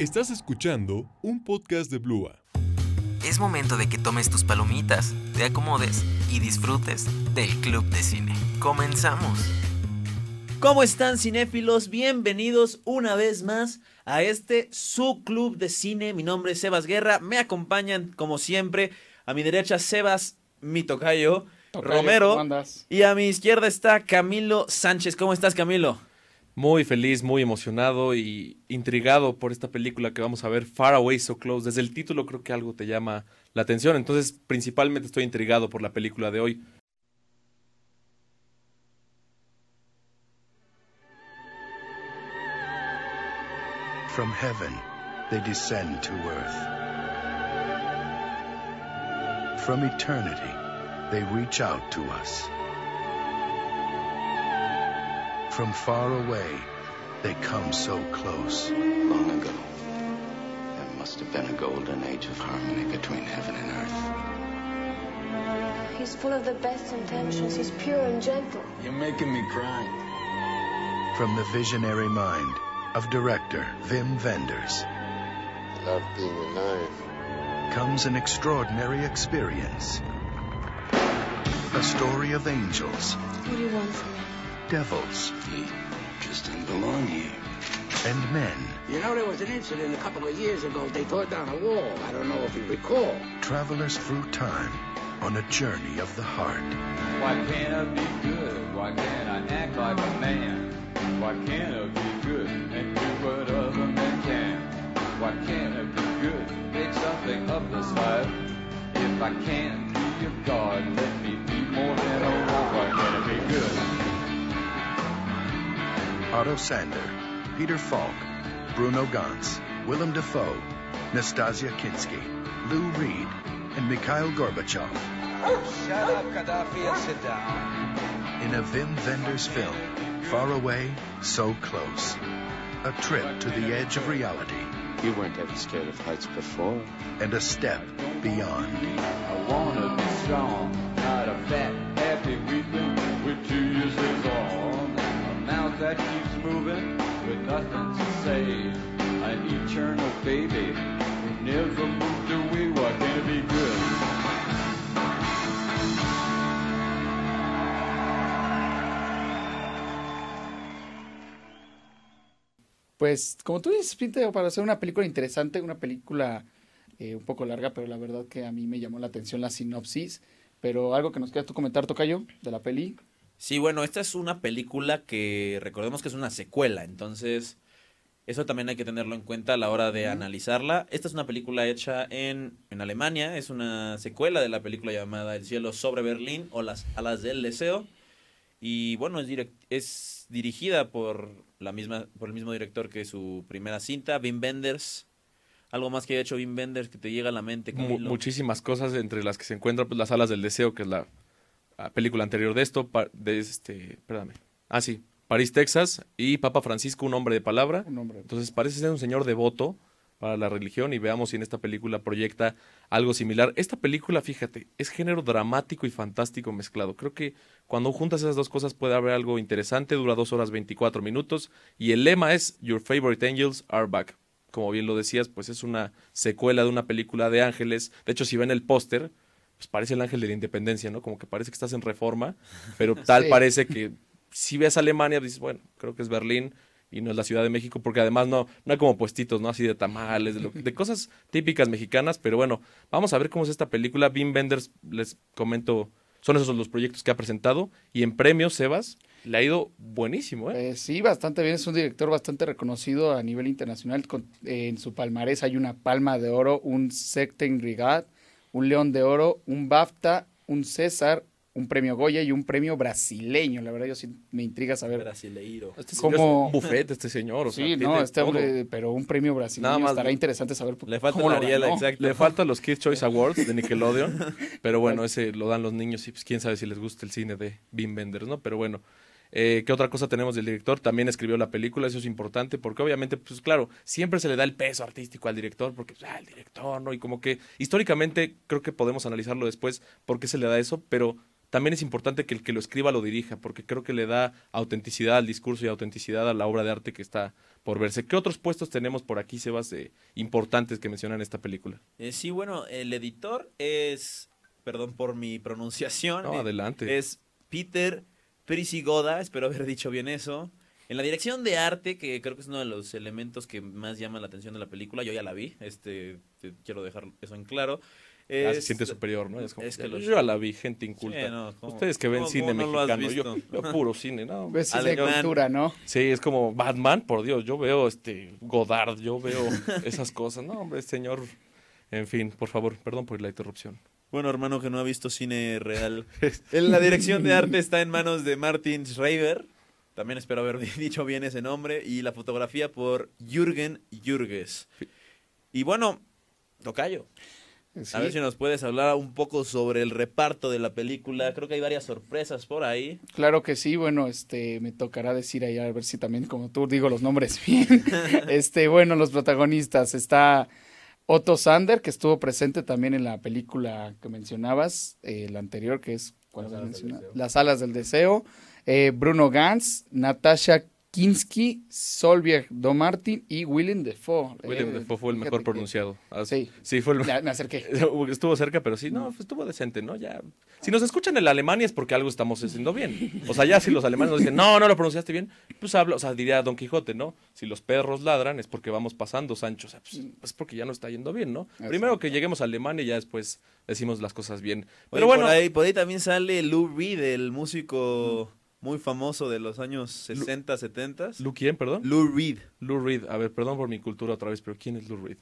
Estás escuchando un podcast de Blua. Es momento de que tomes tus palomitas, te acomodes y disfrutes del Club de Cine. Comenzamos. ¿Cómo están cinéfilos? Bienvenidos una vez más a este su club de cine. Mi nombre es Sebas Guerra. Me acompañan como siempre a mi derecha Sebas mi tocayo, Tocayo, Romero ¿cómo andas? y a mi izquierda está Camilo Sánchez. ¿Cómo estás Camilo? Muy feliz, muy emocionado y intrigado por esta película que vamos a ver, Far Away So Close. Desde el título creo que algo te llama la atención, entonces principalmente estoy intrigado por la película de hoy. From heaven, they descend to earth. From eternity, they reach out to us. From far away, they come so close. Long ago, there must have been a golden age of harmony between heaven and earth. He's full of the best intentions. He's pure and gentle. You're making me cry. From the visionary mind of director Wim Wenders Love being alive. comes an extraordinary experience. A story of angels, What do you want from me? Devils, You just didn't belong here. and men You know, there was an incident a couple of years ago. They tore down a wall. I don't know if you recall. travelers through time on a journey of the heart. Why can't I be good? Why can't I act like a man? Why can't I be good and do what other men can? Why can't I be good? Make something of this life. If I can't be your God, let me be more than a wolf. Why can't I be good? Otto Sander, Peter Falk, Bruno Gantz, Willem Dafoe, Nastasia Kinsky, Lou Reed, and Mikhail Gorbachev Shut up, Gaddafi, and sit down. in a Vim Wenders film, Far Away, So Close. A trip to the edge of reality You weren't ever scared of heights before. and a step beyond. I wanna be strong, not a fat, happy weakling that keeps moving with nothing to say. An eternal baby who never moved away. It be good? Pues, como tú dices, pinta para hacer una película interesante, una película eh, un poco larga, pero la verdad que a mí me llamó la atención la sinopsis. Pero algo que nos quieras tú comentar, Tocayo, de la peli. Sí, bueno, esta es una película que recordemos que es una secuela, entonces eso también hay que tenerlo en cuenta a la hora de analizarla. Esta es una película hecha en, en Alemania, es una secuela de la película llamada El cielo sobre Berlín o Las alas del deseo. Y bueno, es, direc- es dirigida por, la misma, por el mismo director que su primera cinta, Wim Wenders. Algo más que haya hecho Wim Wenders que te llega a la mente, Camilo. muchísimas cosas entre las que se encuentran pues, las alas del deseo, que es la película anterior de esto, de este, espérame. Ah, sí, París, Texas, y Papa Francisco, un hombre de palabra. Un hombre. Entonces parece ser un señor devoto para la religión y veamos si en esta película proyecta algo similar. Esta película, fíjate, es género dramático y fantástico mezclado. Creo que cuando juntas esas dos cosas puede haber algo interesante. Dura dos horas 24 minutos y el lema es Your Favorite Angels Are Back. Como bien lo decías, pues es una secuela de una película de ángeles. De hecho, si ven el póster, pues parece el ángel de la independencia, ¿no? Como que parece que estás en reforma, pero tal Sí. parece que si ves Alemania, dices, bueno, creo que es Berlín y no es la Ciudad de México, porque además no, no hay como puestitos, ¿no? Así de tamales, de, lo- de cosas típicas mexicanas, pero bueno, vamos a ver cómo es esta película. Wim Wenders, les comento, son esos los proyectos que ha presentado, y en premios, Sebas, le ha ido buenísimo, ¿eh? Eh, sí, bastante bien. Es un director bastante reconocido a nivel internacional. Con- eh, en su palmarés hay una palma de oro, un Secten Rigat, un León de Oro, un BAFTA, un César, un premio Goya y un premio brasileño. La verdad, yo sí me intriga saber. Brasileiro. Este ¿Cómo? señor es un buffet, este señor, o sea, sí, tiene no, este todo. hombre, pero un premio brasileño Nada más estará le- interesante saber Le falta cómo lo exacto. Le faltan los Kids Choice Awards de Nickelodeon, pero bueno, ese lo dan los niños y pues quién sabe si les gusta el cine de Wim Wenders, ¿no? Pero bueno, eh, ¿qué otra cosa tenemos del director? También escribió la película, eso es importante, porque obviamente, pues claro, siempre se le da el peso artístico al director, porque, pues, ah, el director, ¿no? Y como que históricamente creo que podemos analizarlo después por qué se le da eso, pero también es importante que el que lo escriba lo dirija, porque creo que le da autenticidad al discurso y autenticidad a la obra de arte que está por verse. ¿Qué otros puestos tenemos por aquí, Sebas, eh, importantes que mencionan esta película? Eh, sí, bueno, el editor es, perdón por mi pronunciación, No, eh, adelante. es Peter Prisigoda, espero haber dicho bien eso. En la dirección de arte, que creo que es uno de los elementos que más llama la atención de la película, yo ya la vi, este, te- quiero dejar eso en claro. Ya se Es- siente superior, ¿no? Es como, es que los- yo ya la vi, gente inculta. Sí, no, ¿cómo- Ustedes que ven cine no mexicano, yo, puro cine, ¿no? Ves cine de cultura, ¿no? Sí, es como Batman, por Dios, yo veo este Godard, yo veo esas cosas. No, hombre, señor. En fin, por favor, perdón por la interrupción. Bueno, hermano que no ha visto cine real. La dirección de arte está en manos de Martin Schreiber. También espero haber dicho bien ese nombre. Y la fotografía por Jürgen Jürges. Y bueno, Tocayo. Sí. A ver si nos puedes hablar un poco sobre el reparto de la película. Creo que hay varias sorpresas por ahí. Claro que sí, bueno, este me tocará decir ahí a ver si también como tú digo los nombres bien. este, bueno, los protagonistas está Otto Sander que estuvo presente también en la película que mencionabas, eh, la anterior que es ¿cuál Las has alas del mencionado? deseo. Las alas del deseo, eh, Bruno Gantz, Natasha Kinski, Solveig Domartin y Willem Dafoe. William Eh, Dafoe fue el mejor pronunciado. Ah, Sí. Sí, fue el Ya, me acerqué. Estuvo cerca, pero sí, no, pues estuvo decente, ¿no? Ya. Si nos escuchan en Alemania es porque algo estamos haciendo bien. O sea, ya si los alemanes nos dicen, no, no lo pronunciaste bien, pues habla, o sea, diría Don Quijote, ¿no? Si los perros ladran es porque vamos pasando, Sancho. O sea, pues, pues porque ya no está yendo bien, ¿no? Primero que lleguemos a Alemania y ya después decimos las cosas bien. Pero Oye, bueno, por, ahí, por ahí también sale Lou Reed, el músico muy famoso de los años 60, 70. ¿Lou quién, perdón? Lou Reed. Lou Reed. A ver, perdón por mi cultura otra vez, pero ¿quién es Lou Reed?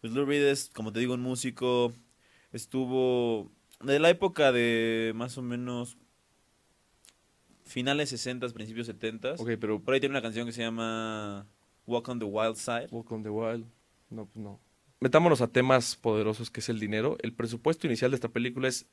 Pues Lou Reed es, como te digo, un músico. Estuvo de la época de más o menos finales 60, principios 70. Ok, pero Por ahí tiene una canción que se llama Walk on the Wild Side. Walk on the Wild. No, pues no. Metámonos a temas poderosos que es el dinero. El presupuesto inicial de esta película es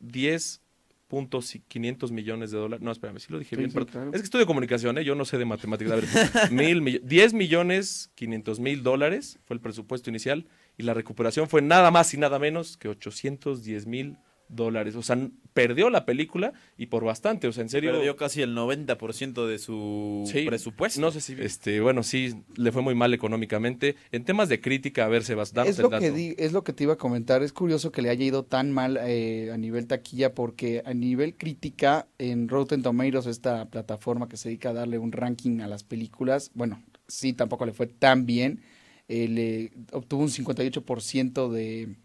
10.500 millones de dólares. No, espérame, sí lo dije Sí, bien. sí, pero- claro. Es que estudio comunicación, ¿eh? yo no sé de matemáticas. A ver, mil millo- 10 millones 500 mil dólares fue el presupuesto inicial y la recuperación fue nada más y nada menos que 810 mil dólares. O sea, perdió la película y por bastante. O sea, en serio. Perdió casi el 90% de su Sí, presupuesto. No sé si, este, bueno, sí, le fue muy mal económicamente. En temas de crítica, a ver, Sebas, danos es el lo dato. que di- es lo que te iba a comentar. Es curioso que le haya ido tan mal eh, a nivel taquilla porque a nivel crítica en Rotten Tomatoes, esta plataforma que se dedica a darle un ranking a las películas, bueno, sí, tampoco le fue tan bien. Eh, le obtuvo un 58% de,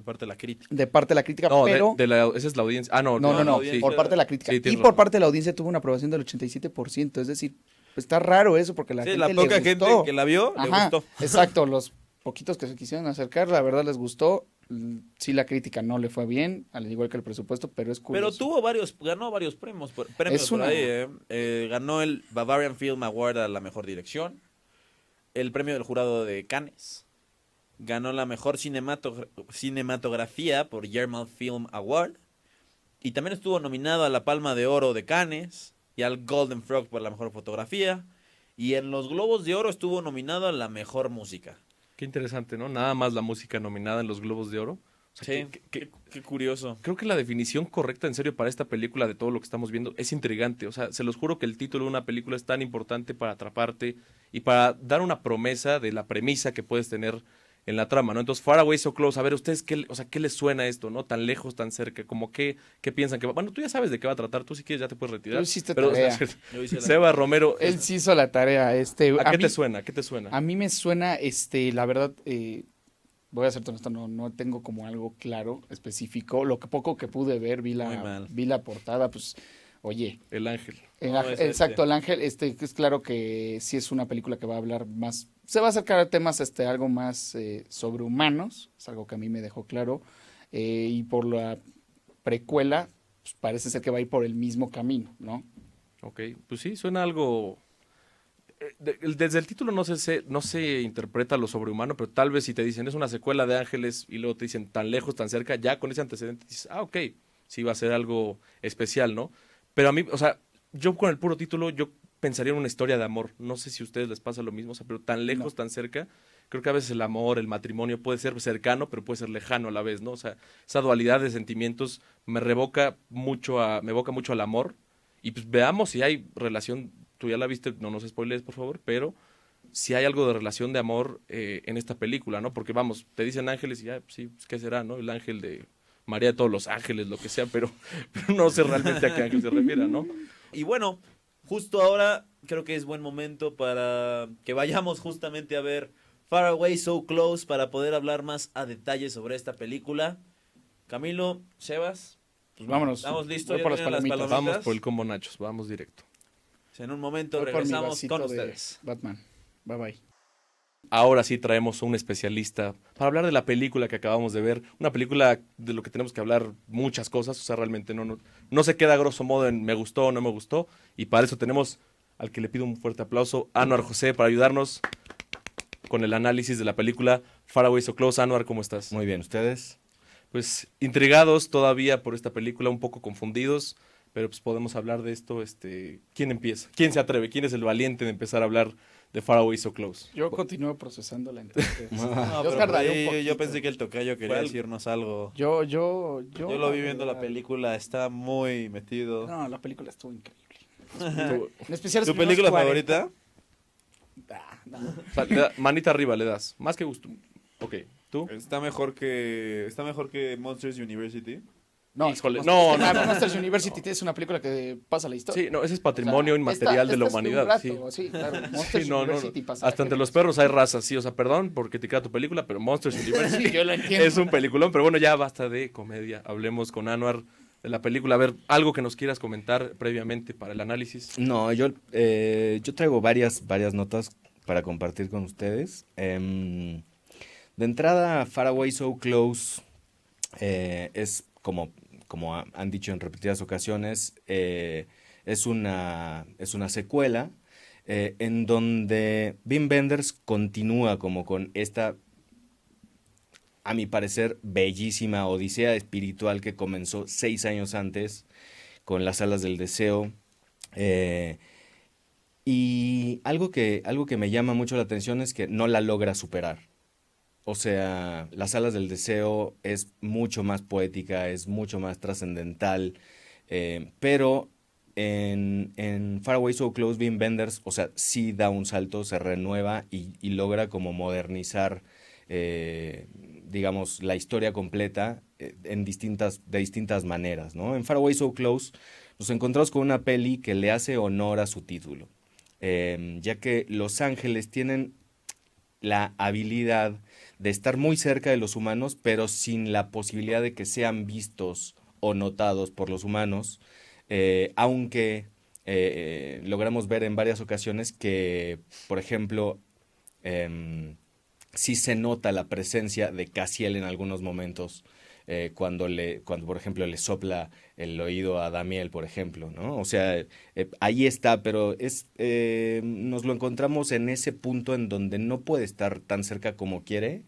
De parte de la crítica. de parte de la crítica, No, pero de, la, esa es la audiencia. Ah, no, no, no, no, por parte de la crítica Sí, y por razón. parte de la audiencia tuvo una aprobación del 87%, es decir, pues está raro eso porque la Sí, gente la le poca gente que la vio, le Ajá, gustó. exacto, los poquitos que se quisieron acercar, la verdad les gustó. Mm, Sí, la crítica no le fue bien, al igual que el presupuesto, pero es curioso. Pero tuvo varios, ganó varios premios, por, premios Es por una- ahí. eh. Eh, ganó el Bavarian Film Award a la mejor dirección, el premio del jurado de Cannes, ganó la mejor cinemato- cinematografía por Yermal Film Award y también estuvo nominado a la Palma de Oro de Cannes y al Golden Frog por la mejor fotografía y en los Globos de Oro estuvo nominado a la mejor música. Qué interesante, ¿no? Nada más la música nominada en los Globos de Oro. O sea, Sí, qué curioso. creo que la definición correcta, en serio, para esta película de todo lo que estamos viendo es intrigante. O sea, se los juro que el título de una película es tan importante para atraparte y para dar una promesa de la premisa que puedes tener en la trama, ¿no? Entonces, Far Away So Close, a ver, ¿ustedes qué, o sea, qué les suena esto, ¿no? Tan lejos, tan cerca, como qué, qué piensan que va? Bueno, tú ya sabes de qué va a tratar, tú si quieres ya te puedes retirar. Tú hiciste Pero, tarea. Seba Romero, Él sí hizo la tarea. Este, ¿a, qué mí, te suena? ¿A qué te suena? A mí me suena, este, la verdad, eh, voy a ser honesto, no, no tengo como algo claro, específico. Lo que poco que pude ver, vi la, vi la portada, pues, oye, El ángel. el No, ángel- es exacto, este. el ángel, este, es claro que sí es una película que va a hablar más, se va a acercar a temas, este, algo más eh, sobrehumanos, es algo que a mí me dejó claro, eh, y por la precuela, pues, parece ser que va a ir por el mismo camino, ¿no? Ok, pues sí, suena algo... eh, Desde el título no se, se- no se interpreta lo sobrehumano, pero tal vez si te dicen es una secuela de Ángeles y luego te dicen tan lejos, tan cerca, ya con ese antecedente dices, ah, ok, sí va a ser algo especial, ¿no? Pero a mí, o sea, yo con el puro título, yo pensaría en una historia de amor. No sé si a ustedes les pasa lo mismo, o sea, pero tan lejos, tan cerca. Creo que a veces el amor, el matrimonio puede ser cercano, pero puede ser lejano a la vez, ¿no? O sea, esa dualidad de sentimientos me revoca mucho a, me evoca mucho al amor. Y pues veamos si hay relación, tú ya la viste, no nos spoiles, por favor, pero si hay algo de relación de amor eh, en esta película, ¿no? Porque vamos, te dicen ángeles y ya, pues sí, pues, ¿qué será, no? El ángel de María de todos los ángeles, lo que sea, pero, pero no sé realmente a qué ángel se refiere, ¿no? Y bueno, justo ahora creo que es buen momento para que vayamos justamente a ver Far Away So Close para poder hablar más a detalle sobre esta película. Camilo, Sebas, Pues vámonos. ¿estamos listos? Voy ¿Ya por las tienen las palomitas. palomitas? Vamos por el combo nachos, vamos directo. En un momento Voy regresamos con de ustedes. Batman. Bye bye. Ahora sí traemos un especialista para hablar de la película que acabamos de ver. Una película de lo que tenemos que hablar muchas cosas. O sea, realmente no, no, no se queda a grosso modo en me gustó o no me gustó. Y para eso tenemos al que le pido un fuerte aplauso, Anuar José, para ayudarnos con el análisis de la película Far Away So Close. Anuar, ¿cómo estás? Muy bien, ¿ustedes? Pues intrigados todavía por esta película, un poco confundidos. Pero pues podemos hablar de esto. Este, ¿Quién empieza? ¿Quién se atreve? ¿Quién es el valiente de empezar a hablar de Far Away So Close? Yo continúo. No, yo pero por tardaré ahí un yo poquito. pensé que el tocayo quería decirnos algo. Yo, yo, yo. Yo lo vi viendo la película, está muy metido. No, la película estuvo increíble. En especial ¿Tu película 40. favorita? Ah, no. O sea, da- manita arriba le das. Más que gusto. Ok, ¿tú? Está mejor que está mejor que Monsters University. No, es que Híjole, Monsters- no, es que no. Monsters University es una película que pasa la historia. Sí, no, ese es patrimonio O sea, inmaterial esta- de la esta es un humanidad. rato, sí. sí, claro. Monsters Sí, no, no, no. University pasa Hasta entre los perros hay razas, sí. O sea, perdón por criticar tu película, pero Monsters University Sí, yo lo entiendo. es un peliculón. Pero bueno, ya basta de comedia. Hablemos con Anuar de la película. A ver, algo que nos quieras comentar previamente para el análisis. No, yo, eh, yo traigo varias, varias notas para compartir con ustedes. Em, de entrada, Far Away So Close eh, es como, como ha- han dicho en repetidas ocasiones, eh, es, una, es una secuela eh, en donde Wim Wenders continúa como con esta a mi parecer, bellísima odisea espiritual que comenzó seis años antes con las alas del deseo. Eh, y algo que, algo que me llama mucho la atención es que no la logra superar. O sea, las alas del deseo es mucho más poética, es mucho más trascendental, eh, pero en, en Far Away So Close, Wim Wenders, o sea, sí da un salto, se renueva y, logra como modernizar, eh, digamos, la historia completa eh, en distintas, de distintas maneras, ¿no? En Far Away So Close nos encontramos con una peli que le hace honor a su título, ya que Los Ángeles tienen la habilidad de estar muy cerca de los humanos, pero sin la posibilidad de que sean vistos o notados por los humanos, eh, aunque eh, logramos ver en varias ocasiones que, por ejemplo, em, sí se nota la presencia de Casiel en algunos momentos, eh, cuando, le, cuando, por ejemplo, le sopla el oído a Damiel, por ejemplo, ¿no? O sea, ahí está, pero es, eh, nos lo encontramos en ese punto en donde no puede estar tan cerca como quiere,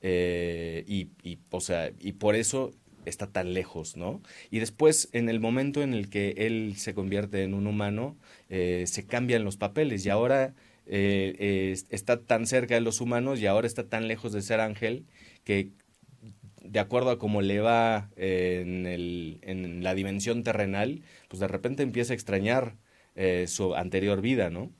eh, y, o sea, y por eso está tan lejos, ¿no? Y después, en el momento en el que él se convierte en un humano, eh, se cambian los papeles y ahora eh, está tan cerca de los humanos y ahora está tan lejos de ser ángel que de acuerdo a cómo le va en, el, en la dimensión terrenal, pues de repente empieza a extrañar su anterior vida, ¿no?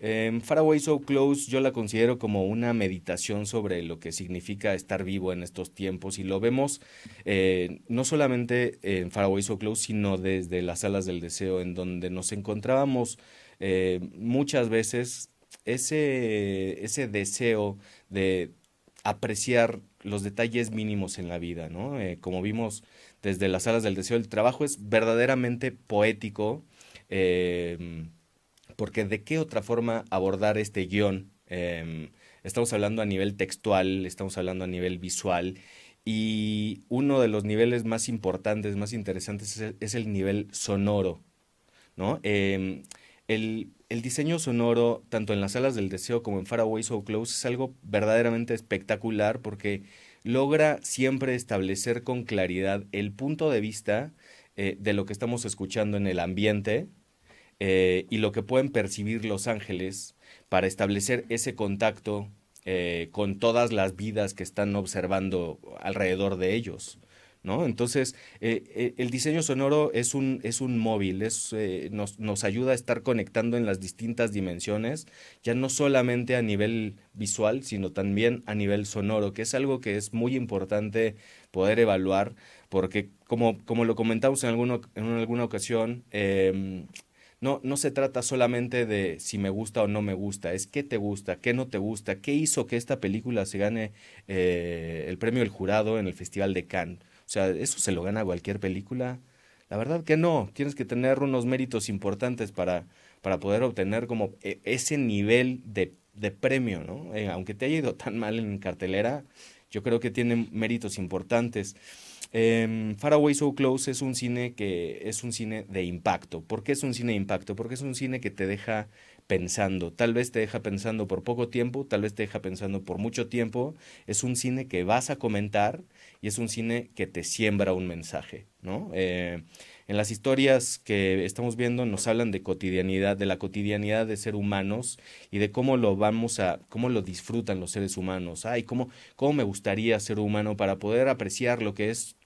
Eh, Far Away So Close yo la considero como una meditación sobre lo que significa estar vivo en estos tiempos y lo vemos eh, no solamente en Far Away So Close, sino desde las alas del deseo, en donde nos encontrábamos eh, muchas veces ese, ese deseo de apreciar los detalles mínimos en la vida, ¿no? Eh, como vimos desde las alas del deseo, el trabajo es verdaderamente poético, eh, porque de qué otra forma abordar este guion. Eh, estamos hablando a nivel textual, estamos hablando a nivel visual, y uno de los niveles más importantes, más interesantes, es el, nivel sonoro, ¿no? Eh, el, diseño sonoro, tanto en las salas del deseo como en Far Away So Close, es algo verdaderamente espectacular porque logra siempre establecer con claridad el punto de vista eh, de lo que estamos escuchando en el ambiente, eh, y lo que pueden percibir los ángeles para establecer ese contacto eh, con todas las vidas que están observando alrededor de ellos. ¿No? Entonces, eh, el diseño sonoro es un, es un móvil, es, nos, nos ayuda a estar conectando en las distintas dimensiones, ya no solamente a nivel visual, sino también a nivel sonoro, que es algo que es muy importante poder evaluar, porque como, como lo comentamos en, alguno, en alguna ocasión, em, no, no se trata solamente de si me gusta o no me gusta, es qué te gusta, qué no te gusta, qué hizo que esta película se gane eh, el premio del jurado en el Festival de Cannes. O sea, ¿eso se lo gana cualquier película? La verdad que no, tienes que tener unos méritos importantes para, para poder obtener como e- ese nivel de, de premio, ¿no? Eh, aunque te haya ido tan mal en cartelera, yo creo que tiene méritos importantes. Eh, Far Away So Close es un cine que es un cine de impacto. ¿Por qué es un cine de impacto? Porque es un cine que te deja pensando. Tal vez te deja pensando por poco tiempo, tal vez te deja pensando por mucho tiempo. Es un cine que vas a comentar y es un cine que te siembra un mensaje, ¿no? Eh, en las historias que estamos viendo nos hablan de cotidianidad, de la cotidianidad de ser humanos y de cómo lo vamos a, cómo lo disfrutan los seres humanos. Ay, cómo, cómo me gustaría ser humano para poder apreciar lo que es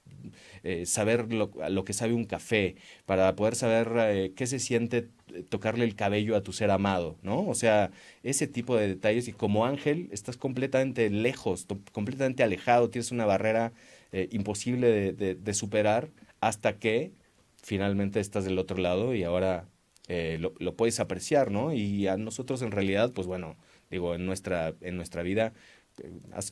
eh, saber lo, lo, que sabe un café, para poder saber eh, qué se siente tocarle el cabello a tu ser amado, ¿no? O sea, ese tipo de detalles y como ángel estás completamente lejos, completamente alejado, tienes una barrera eh, imposible de, superar hasta que finalmente estás del otro lado y ahora eh, lo, lo, puedes apreciar, ¿no? Y a nosotros en realidad, pues bueno, digo, en nuestra, en nuestra vida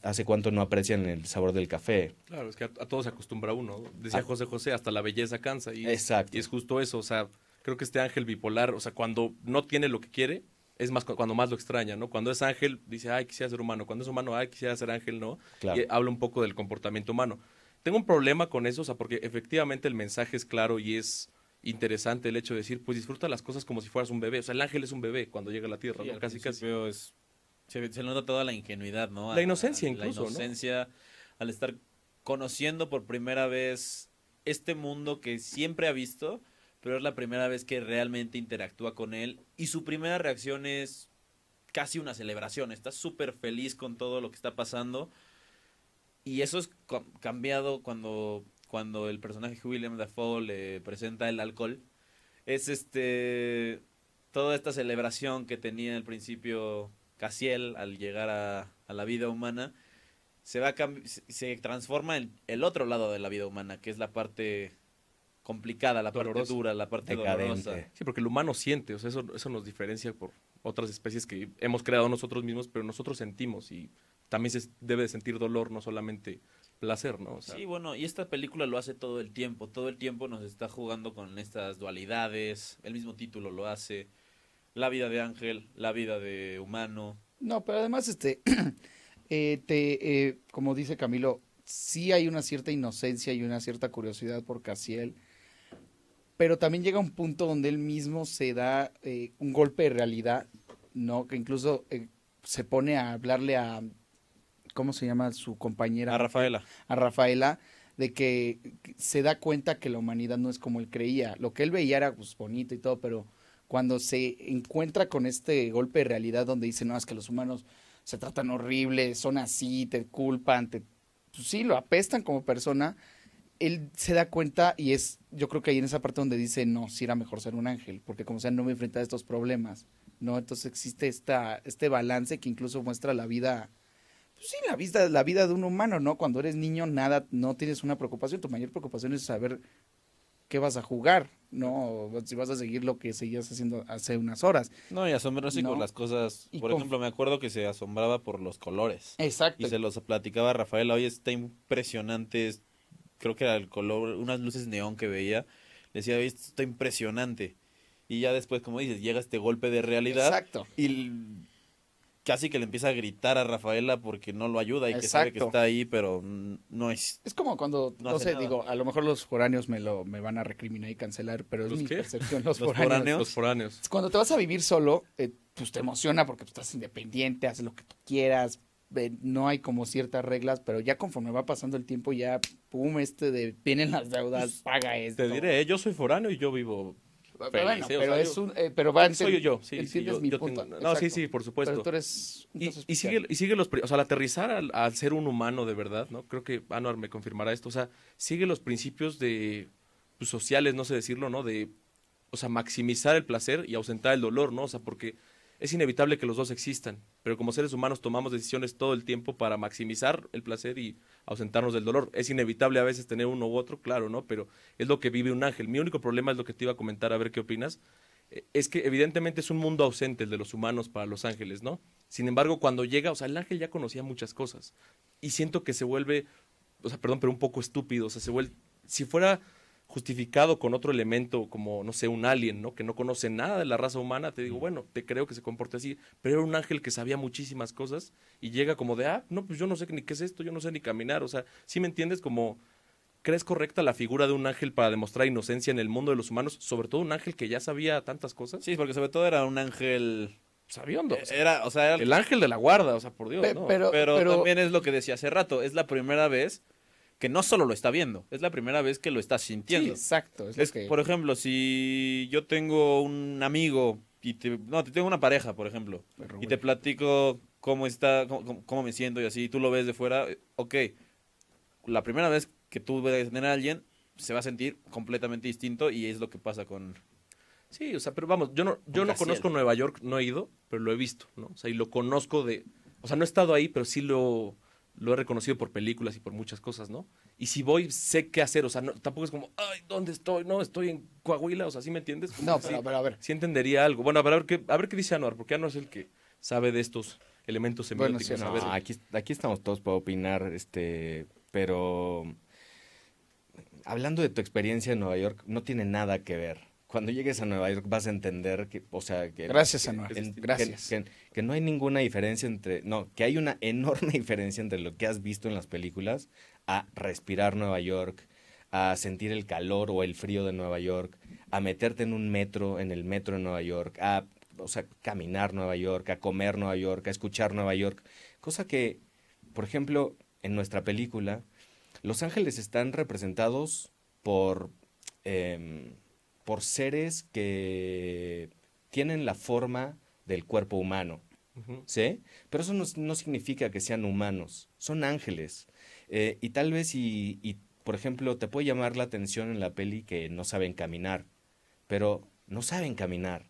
¿Hace cuánto no aprecian el sabor del café? Claro, es que a, a todo se acostumbra uno. Decía Ah. José José, hasta la belleza cansa. Y, Exacto. Y es justo eso. O sea, creo que este ángel bipolar, o sea, cuando no tiene lo que quiere, es más cu- cuando más lo extraña, ¿no? Cuando es ángel, dice, ay, quisiera ser humano. Cuando es humano, ay, quisiera ser ángel, ¿no? Claro. Y habla un poco del comportamiento humano. Tengo un problema con eso, o sea, porque efectivamente el mensaje es claro y es interesante el hecho de decir, pues disfruta las cosas como si fueras un bebé. O sea, el ángel es un bebé cuando llega a la tierra, Sí, Casi, casi. es- se, se nota toda la ingenuidad, ¿no? La inocencia A- incluso, ¿no? La inocencia al estar conociendo por primera vez este mundo que siempre ha visto, pero es la primera vez que realmente interactúa con él y su primera reacción es casi una celebración, está súper feliz con todo lo que está pasando y eso es cambiado cuando, cuando el personaje William Dafoe le presenta el alcohol. Es este toda esta celebración que tenía al principio Casiel al llegar a, a la vida humana se va a se- transforma en el otro lado de la vida humana, que es la parte complicada, la parte dura, la parte Decadente. dolorosa. Sí, porque el humano siente, o sea, eso, eso nos diferencia por otras especies que hemos creado nosotros mismos, pero nosotros sentimos y también se debe de sentir dolor, no solamente placer, ¿no? O sea, Sí, bueno, y esta película lo hace todo el tiempo, todo el tiempo nos está jugando con estas dualidades, el mismo título lo hace, la vida de ángel, la vida de humano. No, pero además, este, eh, te, eh, como dice Camilo, sí hay una cierta inocencia y una cierta curiosidad por Casiel, pero también llega un punto donde él mismo se da eh, un golpe de realidad, ¿no? Que incluso eh, se pone a hablarle a, ¿cómo se llama su compañera? A Rafaela. A Rafaela, de que se da cuenta que la humanidad no es como él creía. Lo que él veía era pues bonito y todo, pero cuando se encuentra con este golpe de realidad donde dice, no, es que los humanos se tratan horrible, son así, te culpan, te, pues sí, lo apestan como persona, él se da cuenta y es, yo creo que ahí en esa parte donde dice, no, sí era mejor ser un ángel, porque como sea, no me enfrenta a estos problemas, ¿no? Entonces existe esta, este balance que incluso muestra la vida, pues sí, la vida, la vida de un humano, ¿no? Cuando eres niño, nada, no tienes una preocupación, tu mayor preocupación es saber qué vas a jugar, ¿no? Si vas a seguir lo que seguías haciendo hace unas horas. No, y asombrarse No. con las cosas. Por con- ejemplo, me acuerdo que se asombraba por los colores. Exacto. Y se los platicaba a Rafaela, oye, está impresionante, es- creo que era el color, unas luces neón que veía, le decía, oye, esto está impresionante. Y ya después, como dices, llega este golpe de realidad. Exacto. Y casi que le empieza a gritar a Rafaela porque no lo ayuda y que sabe que está ahí, pero no es... Es como cuando, No sé, nada. digo, a lo mejor los foráneos me lo me van a recriminar y cancelar, pero es ¿Los mi qué? percepción, los, ¿Los foráneos. foráneos? los foráneos. Cuando te vas a vivir solo, eh, pues te emociona porque pues, estás independiente, haces lo que tú quieras, eh, no hay como ciertas reglas, pero ya conforme va pasando el tiempo ya, pum, este de, vienen las deudas, paga esto. Te diré, ¿eh? yo soy foráneo y yo vivo feliz, bueno. O pero sea, es un, eh, pero va soy yo, sí, sí, entiendes yo- mi yo punto. tengo- no, sí, sí, por supuesto. Pero tú eres Y, sigue, y sigue los, o sea, al aterrizar al, al ser un humano de verdad, ¿no? Creo que Anuar me confirmará esto, o sea, sigue los principios de, pues, sociales, no sé decirlo, ¿no? De, o sea, maximizar el placer y ausentar el dolor, ¿no? O sea, porque es inevitable que los dos existan, pero como seres humanos tomamos decisiones todo el tiempo para maximizar el placer y ausentarnos del dolor. Es inevitable a veces tener uno u otro, claro, ¿no? Pero es lo que vive un ángel. Mi único problema es lo que te iba a comentar, a ver qué opinas. Eh, Es que evidentemente es un mundo ausente el de los humanos para los ángeles, ¿no? Sin embargo, cuando llega, o sea, el ángel ya conocía muchas cosas y siento que se vuelve, o sea, perdón, pero un poco estúpido, o sea, se vuelve, si fuera justificado con otro elemento como, no sé, un alien, ¿no? Que no conoce nada de la raza humana, te digo, bueno, te creo que se comporte así, pero era un ángel que sabía muchísimas cosas y llega como de, ah, no, pues yo no sé ni qué es esto, yo no sé ni caminar, o sea, ¿sí me entiendes? Como, ¿crees correcta la figura de un ángel para demostrar inocencia en el mundo de los humanos? Sobre todo un ángel que ya sabía tantas cosas. Sí, porque sobre todo era un ángel... Sabiondo. o sea, Era, o sea, era- el ángel de la guarda, o sea, por Dios, Pe- ¿no? pero- pero, pero- también es lo que decía hace rato, es la primera vez que no solo lo está viendo, es la primera vez que lo está Sí, sintiendo. exacto. Es que- Por ejemplo, si yo tengo un amigo y te, no, te tengo una pareja, por ejemplo, y te platico cómo está, cómo, cómo- me siento y así, y tú lo ves de fuera, eh, ok, la primera vez que tú ves a tener a alguien se va a sentir completamente distinto y es lo que pasa con... Sí, o sea, pero vamos, yo no, yo no conozco Nueva York, no he ido, pero lo he visto, ¿no? O sea, y lo conozco de, o sea, no he estado ahí, pero sí lo, lo he reconocido por películas y por muchas cosas, ¿no? Y si voy, sé qué hacer, o sea, no, tampoco es como, ay, ¿dónde estoy? No, estoy en Coahuila, o sea, ¿sí me entiendes? Como No, pero, sí, pero a ver. sí entendería algo. Bueno, a ver, a ver qué, a ver qué dice Anuar, porque Anuar es el que sabe de estos elementos Bueno, semióticos. sí, a No, ver. aquí, aquí estamos todos para opinar, este, pero hablando de tu experiencia en Nueva York, no tiene nada que ver. Cuando llegues a Nueva York vas a entender que, o sea, que... Gracias, que- Anuar. en- Gracias. Que, que- que no hay ninguna diferencia entre, no, que hay una enorme diferencia entre lo que has visto en las películas a respirar Nueva York, a sentir el calor o el frío de Nueva York, a meterte en un metro, en el metro de Nueva York, a, o sea, caminar Nueva York, a comer Nueva York, a escuchar Nueva York, cosa que, por ejemplo, en nuestra película, Los Ángeles están representados por, em, por seres que tienen la forma del cuerpo humano. ¿Sí? Pero eso no, no significa que sean humanos, son ángeles. Eh, y tal vez, y, y, por ejemplo, te puede llamar la atención en la peli que no saben caminar, pero no saben caminar.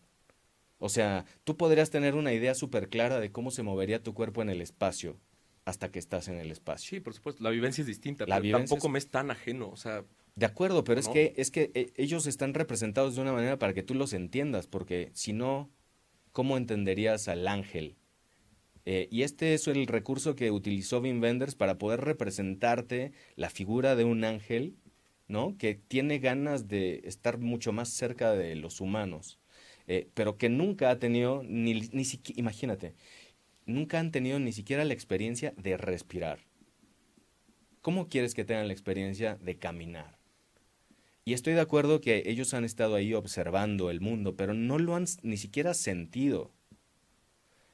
O sea, tú podrías tener una idea súper clara de cómo se movería tu cuerpo en el espacio hasta que estás en el espacio. Sí, por supuesto, la vivencia es distinta, La pero vivencia tampoco es- me es tan ajeno, o sea, De acuerdo, pero es ¿No? que, es que eh, ellos están representados de una manera para que tú los entiendas, porque si no, ¿cómo entenderías al ángel? Eh, y este es el recurso que utilizó Wim Wenders para poder representarte la figura de un ángel, ¿no? Que tiene ganas de estar mucho más cerca de los humanos, eh, pero que nunca ha tenido, ni, ni siquiera, imagínate, nunca han tenido ni siquiera la experiencia de respirar. ¿Cómo quieres que tengan la experiencia de caminar? Y estoy de acuerdo que ellos han estado ahí observando el mundo, pero no lo han ni siquiera sentido.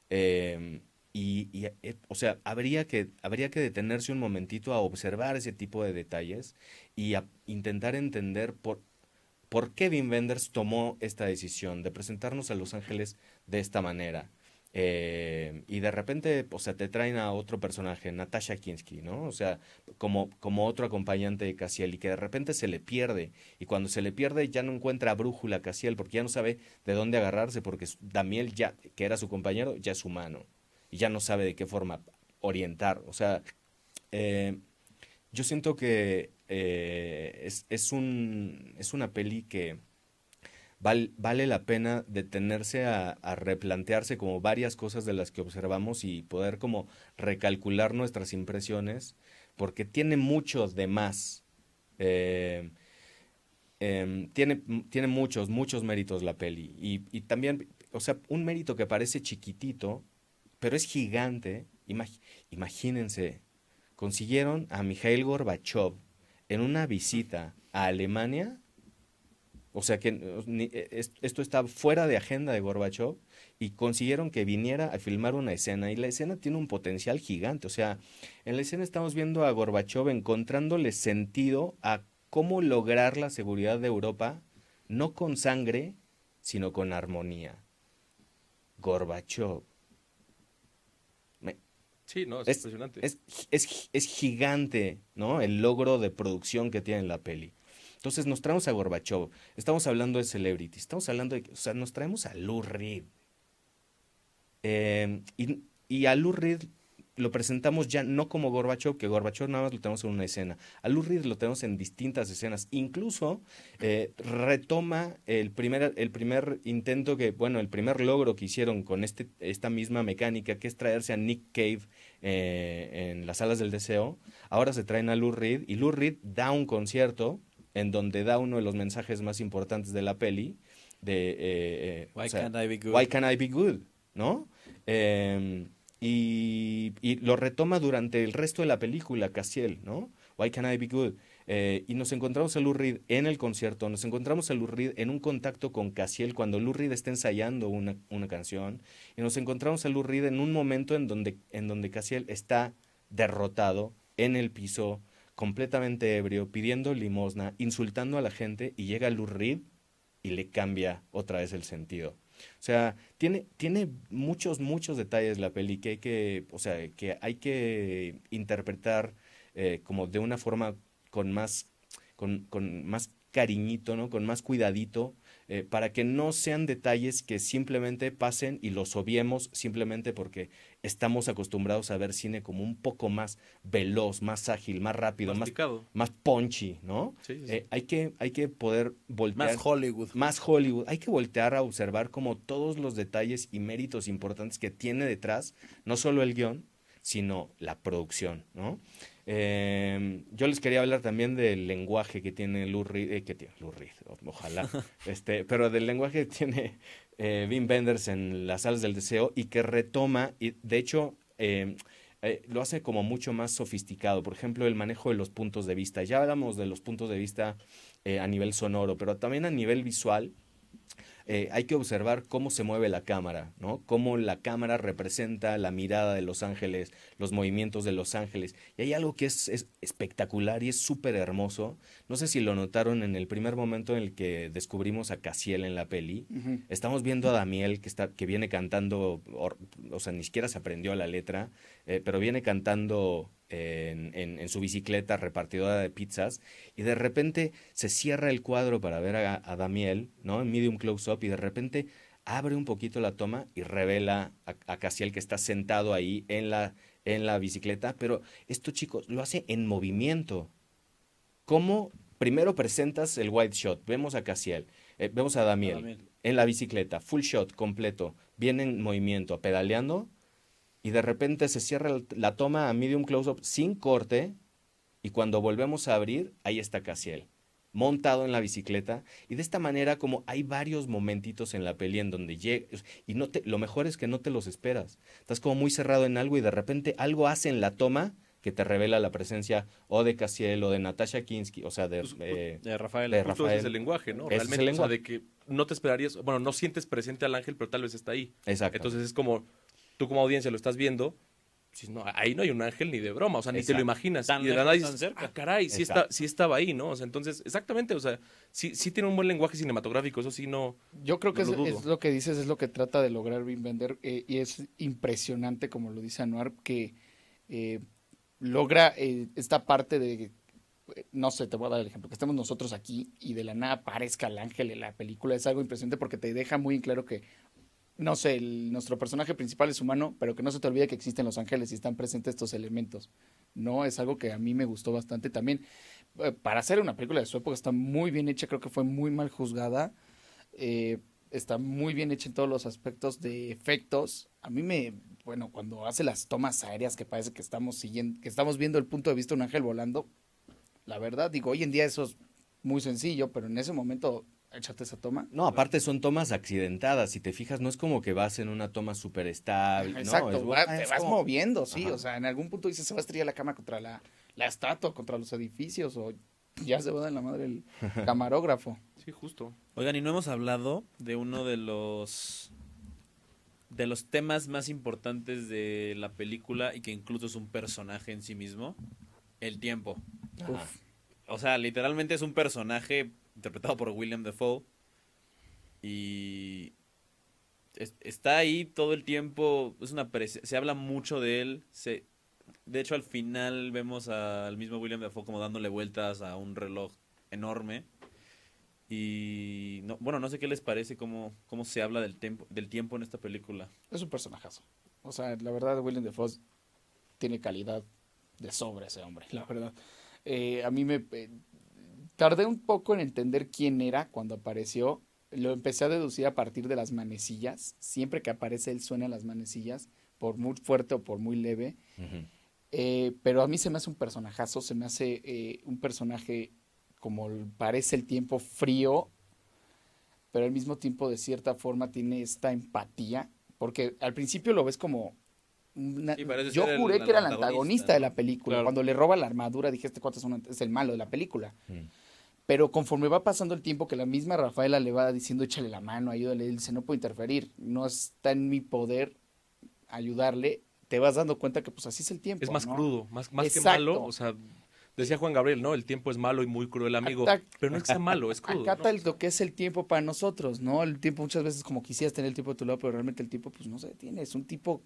Y, y, eh, o sea, habría que, habría que detenerse un momentito a observar ese tipo de detalles y a intentar entender por, por qué Wim Wenders tomó esta decisión de presentarnos a Los Ángeles de esta manera. Eh, y de repente, o sea, te traen a otro personaje, Natasha Kinski, ¿no? O sea, como, como otro acompañante de Casiel y que de repente se le pierde. Y cuando se le pierde ya no encuentra brújula Casiel porque ya no sabe de dónde agarrarse porque Damiel ya, que era su compañero, ya es humano. Y ya no sabe de qué forma orientar. O sea, eh, yo siento que eh, es, es, un, es una peli que val- vale la pena detenerse a, replantearse como varias cosas de las que observamos y poder como recalcular nuestras impresiones, porque tiene mucho de más. Eh, em, tiene, tiene muchos, muchos méritos la peli. Y, también, o sea, un mérito que parece chiquitito, pero es gigante. Imag- imagínense, consiguieron a Mikhail Gorbachev en una visita a Alemania o sea que ni- es- esto está fuera de agenda de Gorbachev y consiguieron que viniera a filmar una escena y la escena tiene un potencial gigante. O sea, en la escena estamos viendo a Gorbachev encontrándole sentido a cómo lograr la seguridad de Europa, no con sangre, sino con armonía. Gorbachev. Sí, no, es, es, impresionante. es, es- es gigante, ¿no? El logro de producción que tiene la peli. Entonces nos traemos a Gorbachev, estamos hablando de Celebrity, estamos hablando de, o sea, nos traemos a Lou Reed. Y, y a Lou Reed lo presentamos ya no como Gorbachev, que Gorbachev nada más lo tenemos en una escena. A Lou Reed lo tenemos en distintas escenas. Incluso eh, retoma el primer, el primer intento que, bueno, el primer logro que hicieron con este, esta misma mecánica, que es traerse a Nick Cave eh, en las salas del deseo. Ahora se traen a Lou Reed y Lou Reed da un concierto en donde da uno de los mensajes más importantes de la peli, de... eh, eh, Why o sea, can't I be good? Why can't I be good? ¿No? Eh, y, y lo retoma durante el resto de la película, Cassiel, ¿no? Why can't I be good? Eh, y nos encontramos a Lou Reed en el concierto, nos encontramos a Lou Reed en un contacto con Cassiel cuando Lou Reed está ensayando una, una canción, y nos encontramos a Lou Reed en un momento en donde, en donde Cassiel está derrotado en el piso, completamente ebrio, pidiendo limosna, insultando a la gente, y llega Lou Reed y le cambia otra vez el sentido. O sea, tiene, tiene muchos, muchos detalles la peli que hay que, o sea, que hay que interpretar eh, como de una forma con más, con, con más cariñito, ¿no? Con más cuidadito, eh, para que no sean detalles que simplemente pasen y los obviemos simplemente porque estamos acostumbrados a ver cine como un poco más veloz, más ágil, más rápido, más, más punchy, ¿no? Sí, sí, sí. Eh, hay, que, hay que poder voltear. Más Hollywood. Más Hollywood. Hay que voltear a observar como todos los detalles y méritos importantes que tiene detrás, no solo el guion, sino la producción, ¿no? Eh, yo les quería hablar también del lenguaje que tiene Lou Reed, eh, que tiene Lou Reed, ojalá, este, pero del lenguaje que tiene eh, Wim Wenders en las salas del deseo y que retoma, y de hecho eh, eh, lo hace como mucho más sofisticado. Por ejemplo, el manejo de los puntos de vista. Ya hablamos de los puntos de vista eh, a nivel sonoro, pero también a nivel visual. Eh, hay que observar cómo se mueve la cámara, ¿no? Cómo la cámara representa la mirada de Los Ángeles, los movimientos de Los Ángeles. Y hay algo que es, es espectacular y es súper hermoso. No sé si lo notaron en el primer momento en el que descubrimos a Casiel en la peli. Estamos viendo a Damiel que, está, que viene cantando, o sea, ni siquiera se aprendió la letra, eh, pero viene cantando en, en- en su bicicleta repartidora de pizzas y de repente se cierra el cuadro para ver a, a Damiel, ¿no? En medium close-up y de repente abre un poquito la toma y revela a, a Casiel que está sentado ahí en la, en la bicicleta, pero esto chicos lo hace en movimiento. ¿Cómo primero presentas el wide shot? Vemos a Casiel, eh, vemos a Damiel, A Damiel. en la bicicleta, full shot completo, viene en movimiento, pedaleando, y de repente se cierra la toma a medium close-up sin corte, y cuando volvemos a abrir, ahí está Casiel, montado en la bicicleta, y de esta manera como hay varios momentitos en la peli en donde llega, y no te, lo mejor es que no te los esperas, estás como muy cerrado en algo y de repente algo hace en la toma que te revela la presencia o de Casiel o de Natasha Kinsky, o sea, de, eh, De Rafael. de Justo ese es Rafael. el lenguaje, ¿no? Ese es Realmente, el o sea, lenguaje. de que no te esperarías, bueno, no sientes presente al ángel, pero tal vez está ahí. Exacto. Entonces es como, tú como audiencia lo estás viendo, dices, no, ahí no hay un ángel ni de broma, o sea, ni te lo imaginas. Tan y de la tan dices, cerca. ah, caray, sí, está, Exacto. sí estaba ahí, ¿no? O sea, entonces, exactamente, o sea, sí, sí tiene un buen lenguaje cinematográfico, eso sí no... Yo creo que No es, lo dudo. es lo que dices, es lo que trata de lograr Wim Wenders, eh, y es impresionante, como lo dice Anuar, que eh, logra eh, esta parte de, no sé, te voy a dar el ejemplo, que estemos nosotros aquí y de la nada aparezca el ángel en la película, es algo impresionante porque te deja muy en claro que, no sé, nuestro personaje principal es humano, pero que no se te olvide que existen los ángeles y están presentes estos elementos. No, es algo que a mí me gustó bastante también. eh, para hacer una película de su época está muy bien hecha, creo que fue muy mal juzgada. Eh, está muy bien hecha en todos los aspectos de efectos. A mí me, bueno, cuando hace las tomas aéreas que parece que estamos siguiendo, que estamos viendo el punto de vista de un ángel volando, la verdad, digo, hoy en día eso es muy sencillo, pero en ese momento, échate esa toma. No, aparte son tomas accidentadas. Si te fijas, no es como que vas en una toma súper estable. Exacto, no, es, va- te es vas como- moviendo, sí, Ajá. o sea, en algún punto dices, se va a estrellar la cama contra la, la estatua, contra los edificios, o ya se va a dar la madre el camarógrafo. Sí, justo. Oigan, y no hemos hablado de uno de los de los temas más importantes de la película y que incluso es un personaje en sí mismo, el tiempo. O sea, literalmente es un personaje interpretado por William Defoe Y es- está ahí todo el tiempo, es una se habla mucho de él, se, de hecho al final vemos al mismo William Dafoe como dándole vueltas a un reloj enorme. Y no, bueno, no sé qué les parece cómo, cómo se habla del tiempo, del tiempo en esta película. Es un personajazo. O sea, la verdad, William Defoe tiene calidad de sobre ese hombre, la verdad. Eh, a mí me... eh, tardé un poco en entender quién era cuando apareció. Lo empecé a deducir a partir de las manecillas. Siempre que aparece él suenan las manecillas, por muy fuerte o por muy leve. Eh, pero a mí se me hace un personajazo, se me hace eh, un personaje como parece el tiempo frío, pero al mismo tiempo de cierta forma tiene esta empatía, porque al principio lo ves como... una- Sí, parece yo juré el que era el antagonista, antagonista de la película. Claro. Cuando le roba la armadura dije, este cuate es, un- es el malo de la película. Mm. Pero conforme va pasando el tiempo, que la misma Rafaela le va diciendo, échale la mano, ayúdale, él dice, no puedo interferir, no está en mi poder ayudarle, te vas dando cuenta que pues así es el tiempo. Es más ¿no? crudo, más, más que malo. O sea, decía Juan Gabriel, ¿no? El tiempo es malo y muy cruel, amigo. Pero no es que sea malo, es crudo. Acata el- lo que es el tiempo para nosotros, ¿no? El tiempo muchas veces como quisieras tener el tiempo de tu lado, pero realmente el tiempo pues no se detiene. Es un tipo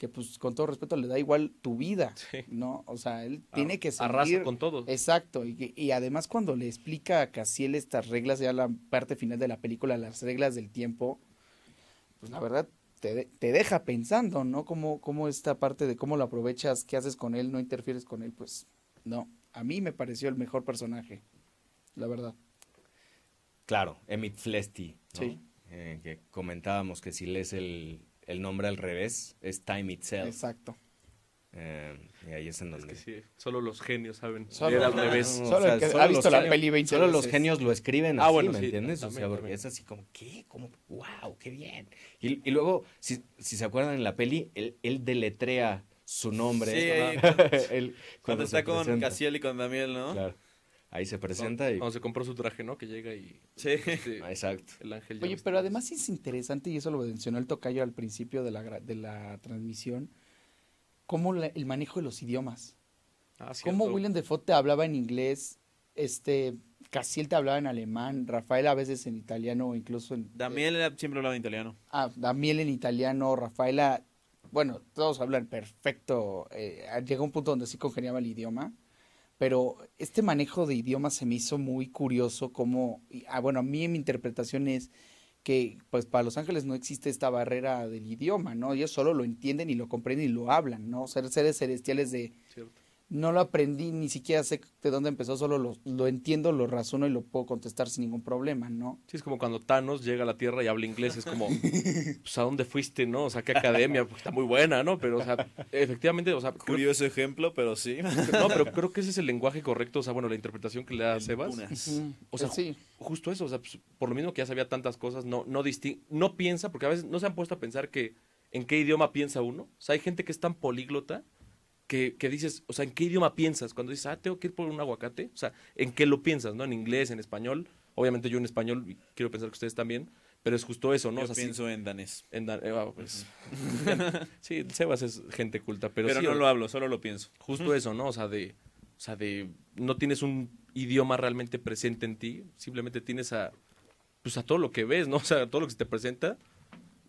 que pues con todo respeto le da igual tu vida, Sí. ¿no? O sea, él tiene que seguir... Arrasa con todo. Exacto, y, y además cuando le explica a Casiel estas reglas, ya la parte final de la película, las reglas del tiempo, pues la verdad te, de- te deja pensando, ¿no? Cómo, cómo esta parte de cómo lo aprovechas, qué haces con él, no interfieres con él, pues no. A mí me pareció el mejor personaje, la verdad. Claro, Emmett Flesty, ¿no? Sí. Eh, que comentábamos que si lees el, el nombre al revés, es Time Itself. Exacto. Eh, y ahí es en donde... Es que sí, solo los genios saben. Solo- al revés. Solo el que ha visto los la genios- peli 20 Solo los veces. genios lo escriben Ah, así, bueno, ¿me sí, entiendes? también, o sea, porque también. es así como, ¿qué? Como, wow, qué bien. Y, y luego, si, si se acuerdan en la peli, él, él deletrea su nombre. Sí, ahí Él- Cuando está con. Casiel y con Damiel, ¿no? Claro. Ahí se presenta y... Cuando se compró su traje, ¿no? Que llega y... Sí. este, Ah, Exacto. el ángel ya Oye, está. pero además es interesante, y eso lo mencionó el tocayo al principio de la, gra- de la transmisión, cómo la- el manejo de los idiomas. Ah, Cómo. William Defoe te hablaba en inglés, este, Casiel te hablaba en alemán, Rafael a veces en italiano o incluso en... Damiel siempre hablaba en italiano. Ah, Damiel en italiano, Rafaela, bueno, todos hablan perfecto. eh, llegó un punto donde sí congeniaba el idioma, pero este manejo de idiomas se me hizo muy curioso. Como, ah, bueno, a mí mi interpretación es que, pues, para Los Ángeles no existe esta barrera del idioma, ¿no? Ellos solo lo entienden y lo comprenden y lo hablan, ¿no? Ser seres celestiales de. No lo aprendí, ni siquiera sé de dónde empezó, solo lo, lo entiendo, lo razono y lo puedo contestar sin ningún problema, ¿no? Sí, es como cuando Thanos llega a la Tierra y habla inglés, es como, pues, ¿a dónde fuiste, no? O sea, ¿qué academia? Pues, está muy buena, ¿no? Pero, o sea, efectivamente, o sea, creo- Curioso ejemplo, pero sí. no, pero creo que ese es el lenguaje correcto, o sea, bueno, la interpretación que le da Sebas. Unas. O sea, Eh, sí. justo eso, o sea, pues, por lo mismo que ya sabía tantas cosas, no, no no piensa, porque a veces no se han puesto a pensar que en qué idioma piensa uno. O sea, hay gente que es tan políglota que, que dices, o sea, ¿en qué idioma piensas? Cuando dices, ah, tengo que ir por un aguacate, o sea, ¿en qué lo piensas, no? En inglés, en español. Obviamente yo en español, y quiero pensar que ustedes también, pero es justo eso, ¿no? Yo o sea, sí- pienso en danés. en dan- eh, ah, pues, sí, Sebas es gente culta, pero, Pero, sí, no o- lo hablo, solo lo pienso. justo eso, ¿no? O sea, de, o sea, de, no tienes un idioma realmente presente en ti, simplemente tienes a, pues a todo lo que ves, ¿no? O sea, a todo lo que se te presenta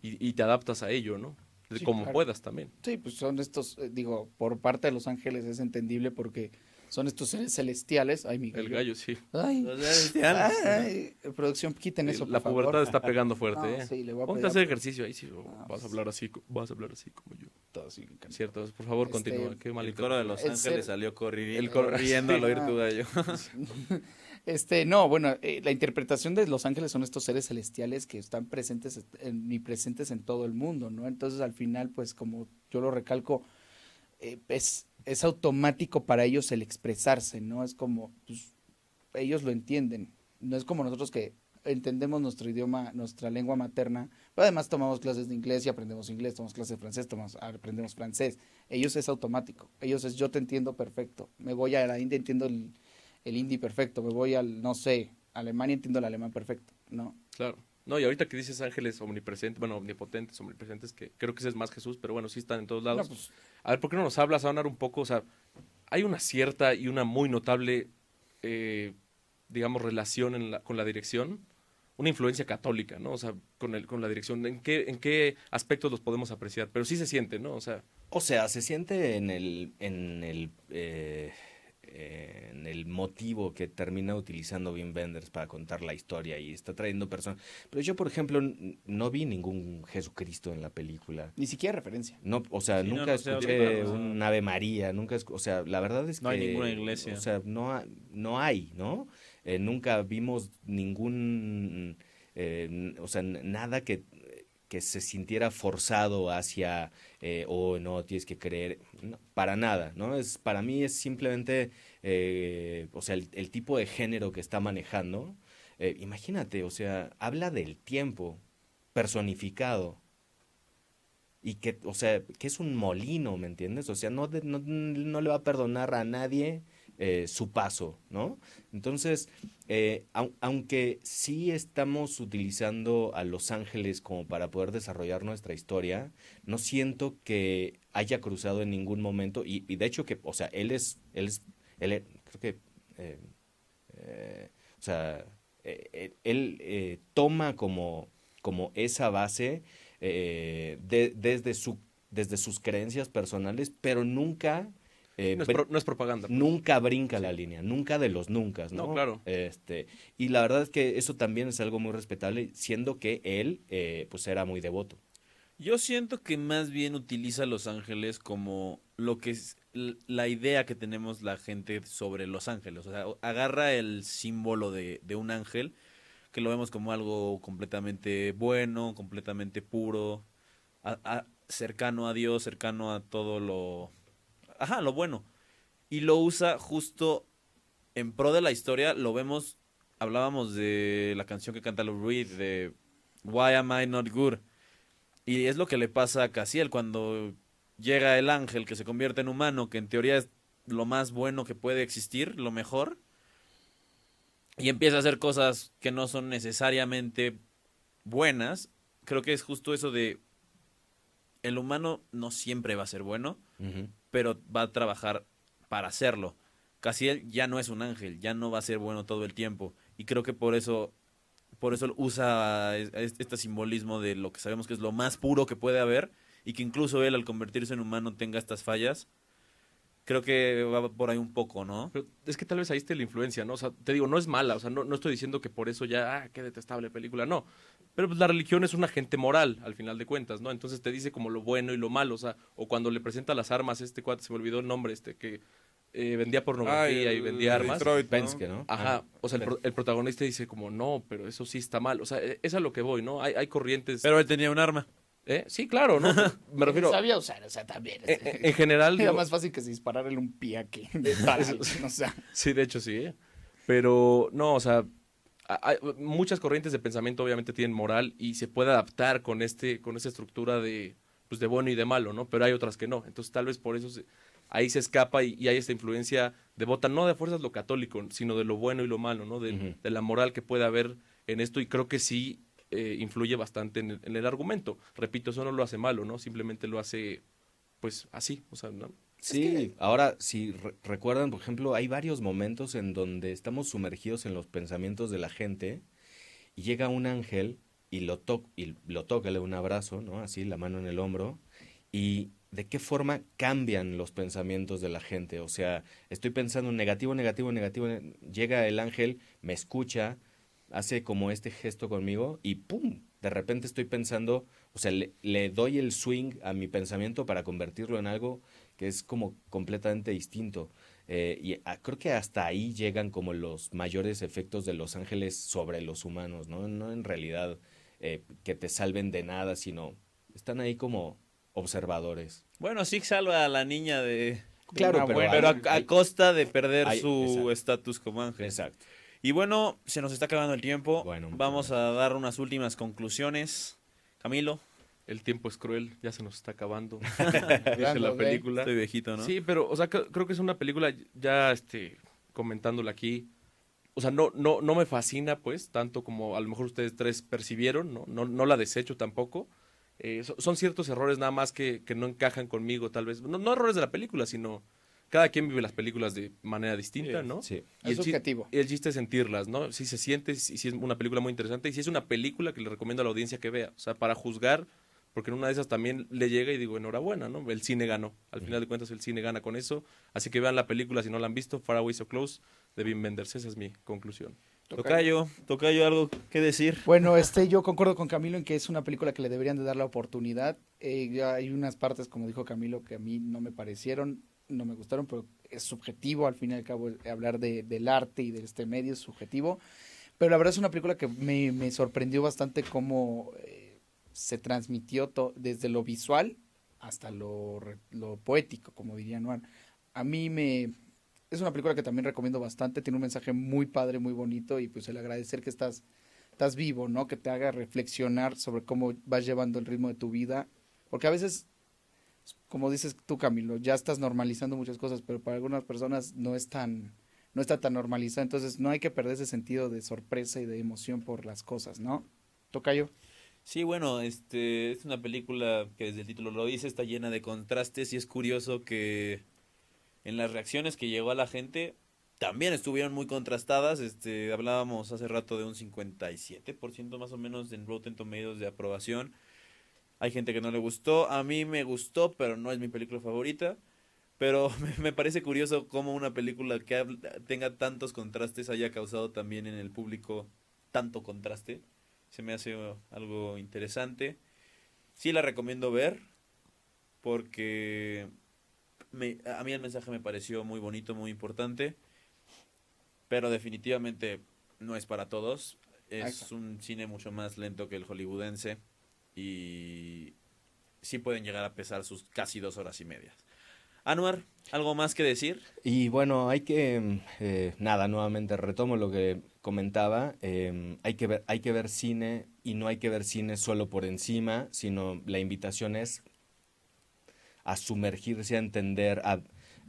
y, y te adaptas a ello, ¿no? Sí, como claro. puedas también. Sí, pues son estos, eh, digo, por parte de Los Ángeles es entendible porque son estos seres celestiales. Ay, mi El gallo, sí. Ay, Los celestiales. ay, producción, quiten eso, la por pubertad favor. está pegando fuerte, No, ¿eh? sí, le voy a Ponte a hacer ejercicio ahí, sí, o Ah, vas a pues. hablar así, vas a hablar así como yo. Todo así, can- Cierto, por favor, Este, continúa. Qué mal El coro de Los El Ángeles ser- salió corriendo, El coro- riendo al oír Ah. tu gallo. Este, no, bueno, eh, la interpretación de Los Ángeles son estos seres celestiales que están presentes en, presentes en todo el mundo, ¿no? Entonces, al final, pues, como yo lo recalco, eh, es, es automático para ellos el expresarse, ¿no? Es como, pues, ellos lo entienden. No es como nosotros que entendemos nuestro idioma, nuestra lengua materna, pero además tomamos clases de inglés y aprendemos inglés, tomamos clases de francés, tomamos, aprendemos francés. Ellos es automático. Ellos es yo te entiendo perfecto. Me voy a la India, entiendo el, el hindi perfecto. Me voy al, no sé, Alemania, entiendo el alemán perfecto. No. Claro. No, y ahorita que dices ángeles omnipresentes, bueno, omnipotentes, omnipresentes, que creo que ese es más Jesús, pero bueno, sí están en todos lados. No, pues, A ver, ¿por qué no nos hablas, Anar, un poco? O sea, hay una cierta y una muy notable, eh, digamos, relación en la- con la dirección. una influencia católica, ¿no? O sea, con, el, con la dirección, ¿en qué, ¿en qué aspectos los podemos apreciar? Pero sí se siente, ¿no? O sea, O sea, se siente en el, en el, eh, eh, en el motivo que termina utilizando Wim Wenders para contar la historia y está trayendo personas. Pero yo, por ejemplo, no vi ningún Jesucristo en la película. Ni siquiera referencia. No, o sea, Sí, no, nunca no sé, escuché un Ave María, nunca, o sea, la verdad es No hay que ninguna iglesia. O sea, no, ha- no hay, ¿no? Eh, nunca vimos ningún, eh, o sea, nada que que se sintiera forzado hacia eh, oh no tienes que creer no, para nada no es para mí es simplemente eh, o sea el, tipo de género que está manejando eh, imagínate o sea habla del tiempo personificado y que, o sea, que es un molino, ¿me entiendes? O sea, no, no, no le va a perdonar a nadie eh, su paso, ¿no? Entonces, eh, au- aunque sí estamos utilizando a Los Ángeles como para poder desarrollar nuestra historia, no siento que haya cruzado en ningún momento, y, de hecho que, o sea, él es, él es, él es- creo que, eh, o sea, él toma como, como esa base de- desde, su, desde sus creencias personales, pero nunca... eh, no es, br- pro- no es propaganda. pues. Nunca brinca la línea, nunca de los nunca, ¿no? No, claro. Este, y la verdad es que eso también es algo muy respetable, siendo que él, eh, pues, era muy devoto. Yo siento que más bien utiliza Los Ángeles como lo que es la idea que tenemos la gente sobre Los Ángeles. O sea, agarra el símbolo de, de un ángel, que lo vemos como algo completamente bueno, completamente puro, a- a- cercano a Dios, cercano a todo lo... Ajá, lo bueno. Y lo usa justo en pro de la historia. Lo vemos, hablábamos de la canción que canta Lou Reed, de Why Am I Not Good? Y es lo que le pasa a Casiel cuando llega el ángel que se convierte en humano, que en teoría es lo más bueno que puede existir, lo mejor, y empieza a hacer cosas que no son necesariamente buenas. Creo que es justo eso de el humano no siempre va a ser bueno, pero va a trabajar para hacerlo. Casiel ya no es un ángel, ya no va a ser bueno todo el tiempo. Y creo que por eso, por eso usa es- es- este simbolismo de lo que sabemos que es lo más puro que puede haber y que incluso él al convertirse en humano tenga estas fallas. Creo que va por ahí un poco, ¿no? Pero es que tal vez ahí esté la influencia, ¿no? O sea, te digo, no es mala, o sea, no, no estoy diciendo que por eso ya, ah, qué detestable película, no. Pero pues la religión es un agente moral, al final de cuentas, ¿no? Entonces te dice como lo bueno y lo malo, o sea, o cuando le presenta las armas, este cuate, se me olvidó el nombre, este, que eh, vendía pornografía Ah, y el vendía armas. Detroit, ¿no? Penske, ¿no? Ajá, Ah, o sea, el, pro- el protagonista dice como, no, pero eso sí está mal, o sea, e- es a lo que voy, ¿no? Hay, hay corrientes... Pero él tenía un arma. ¿Eh? Sí, claro, ¿no? Me refiero... Sabía usar, o sea, también. En, en- en general... Era digo- más fácil que se disparara un pie aquí. de balas, o sea. Sí, de hecho sí. Pero no, o sea, hay- muchas corrientes de pensamiento obviamente tienen moral y se puede adaptar con este con esta estructura de pues de bueno y de malo, ¿no? Pero hay otras que no. Entonces tal vez por eso se- ahí se escapa y, y hay esta influencia devota no de fuerzas lo católico, sino de lo bueno y lo malo, ¿no? De la moral que puede haber en esto y creo que sí eh, influye bastante en el, en el argumento. Repito, eso no lo hace malo, ¿no? Simplemente lo hace pues así, o sea, ¿no? Sí, ahora si re- recuerdan, por ejemplo, hay varios momentos en donde estamos sumergidos en los pensamientos de la gente y llega un ángel y lo, to y lo toca, le da un abrazo, ¿no? Así, la mano en el hombro. Y de qué forma cambian los pensamientos de la gente. O sea, estoy pensando negativo, negativo, negativo. ne- Llega el ángel, me escucha, hace como este gesto conmigo y ¡pum! De repente estoy pensando, o sea, le, le doy el swing a mi pensamiento para convertirlo en algo que es como completamente distinto. Eh, y creo que hasta ahí llegan como los mayores efectos de los ángeles sobre los humanos, ¿no? No en realidad eh, que te salven de nada, sino están ahí como observadores. Bueno, sí salva a la niña de... Claro, pero pero a, costa de perder hay- su estatus como ángel. Exacto. Y bueno, se nos está acabando el tiempo. Bueno, Vamos a dar unas últimas conclusiones. Camilo. El tiempo es cruel, ya se nos está acabando. Dice la película. Estoy viejito, ¿no? Sí, pero, o sea, cre- creo que es una película ya, este, comentándola aquí. O sea, no, no, no me fascina, pues, tanto como a lo mejor ustedes tres percibieron, ¿no? No, no la desecho tampoco. Eh, so- son ciertos errores nada más que, que no encajan conmigo, tal vez. No, no errores de la película, sino cada quien vive las películas de manera distinta, Sí, ¿no? sí. Y Es el subjetivo. y el chiste es sentirlas, ¿no? Si se siente, si, si es una película muy interesante y si es una película que le recomiendo a la audiencia que vea. O sea, para juzgar, porque en una de esas también le llega y digo, enhorabuena, ¿no? El cine ganó. Al final de cuentas, el cine gana con eso. Así que vean la película si no la han visto, Far Away So Close, de Wim Wenders. Esa es mi conclusión. Tocayo, Tocayo, algo que decir. Bueno, este, yo concuerdo con Camilo en que es una película que le deberían de dar la oportunidad. Eh, hay unas partes, como dijo Camilo, que a mí no me parecieron, no me gustaron, pero es subjetivo, al fin y al cabo, hablar de, del arte y de este medio es subjetivo. Pero la verdad es una película que me, me sorprendió bastante cómo eh, se transmitió desde lo visual hasta lo, lo poético, como diría Noan. A mí me... Es una película que también recomiendo bastante, tiene un mensaje muy padre, muy bonito y pues el agradecer que estás estás vivo, ¿no? Que te haga reflexionar sobre cómo vas llevando el ritmo de tu vida. Porque a veces, como dices tú, Camilo, ya estás normalizando muchas cosas, pero para algunas personas no es tan, no está tan normalizado. Entonces no hay que perder ese sentido de sorpresa y de emoción por las cosas, ¿no? Tocayo. Sí, bueno, este es una película que desde el título lo dice, está llena de contrastes y es curioso que en las reacciones que llegó a la gente también estuvieron muy contrastadas. Este, hablábamos hace rato de un 57% más o menos en Rotten Tomatoes de aprobación. Hay gente que no le gustó, a mí me gustó, pero no es mi película favorita. Pero me, parece curioso cómo una película que tenga tantos contrastes haya causado también en el público tanto contraste. Se me hace uh, algo interesante. Sí la recomiendo ver porque me- a mí el mensaje me pareció muy bonito, muy importante. Pero definitivamente no es para todos. Es un cine mucho más lento que el hollywoodense y sí pueden llegar a pesar sus casi dos horas y media. Anuar, ¿algo más que decir? Y bueno, hay que, eh, nada, nuevamente retomo lo que comentaba, eh, hay, que ver, hay que ver cine y no hay que ver cine solo por encima, sino la invitación es a sumergirse, a entender, a,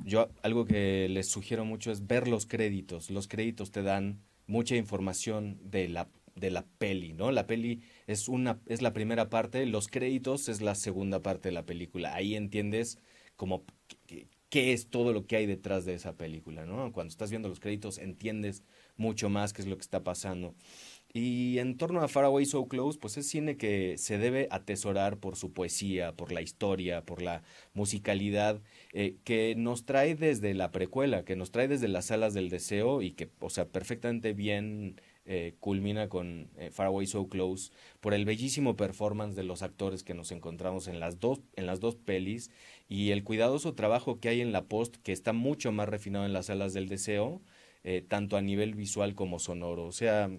yo algo que les sugiero mucho es ver los créditos, los créditos te dan mucha información de la de la peli, ¿no? La peli es una es la primera parte, los créditos es la segunda parte de la película. Ahí entiendes como qué, es todo lo que hay detrás de esa película, ¿no? Cuando estás viendo los créditos entiendes mucho más qué es lo que está pasando. Y en torno a Far Away So Close, pues es cine que se debe atesorar por su poesía, por la historia, por la musicalidad, eh, que nos trae desde la precuela, que nos trae desde las salas del deseo y que, o sea, perfectamente bien eh, culmina con eh, Far Away So Close por el bellísimo performance de los actores que nos encontramos en las dos en las dos pelis y el cuidadoso trabajo que hay en la post que está mucho más refinado en las salas del deseo eh, tanto a nivel visual como sonoro. O sea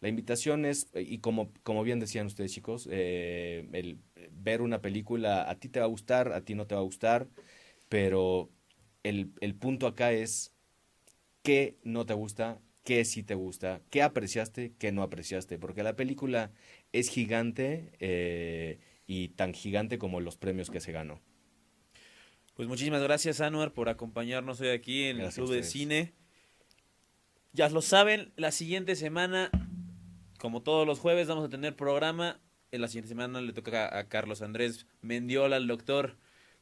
la invitación es y como como bien decían ustedes chicos eh, el ver una película a ti te va a gustar a ti no te va a gustar pero el, el punto acá es qué no te gusta, qué sí te gusta, qué apreciaste, qué no apreciaste, porque la película es gigante eh, y tan gigante como los premios que se ganó. Pues muchísimas gracias, Anuar, por acompañarnos hoy aquí en Gracias el Club de. Cine. Ya lo saben, la siguiente semana, como todos los jueves, vamos a tener programa. En la siguiente semana le toca a Carlos Andrés Mendiola, el doctor,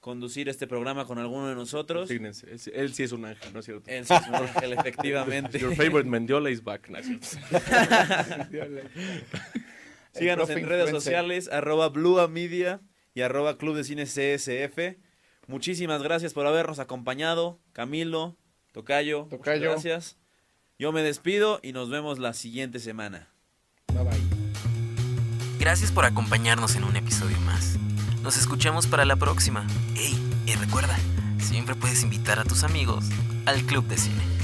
conducir este programa con alguno de nosotros. Fíjense, él, sí- él sí es un ángel, ¿no es cierto? Él sí es un ángel, efectivamente. Your favorite Mendiola is back, ¿no es cierto? Síganos en redes sociales, arroba Blua Media y arroba Club de Cine CSF. Muchísimas gracias por habernos acompañado. Camilo, Tocayo, muchas Tocayo. gracias. Yo me despido y nos vemos la siguiente semana. Bye bye. Gracias por acompañarnos en un episodio más. Nos escuchamos para la próxima. Hey, y recuerda, siempre puedes invitar a tus amigos al Club de Cine.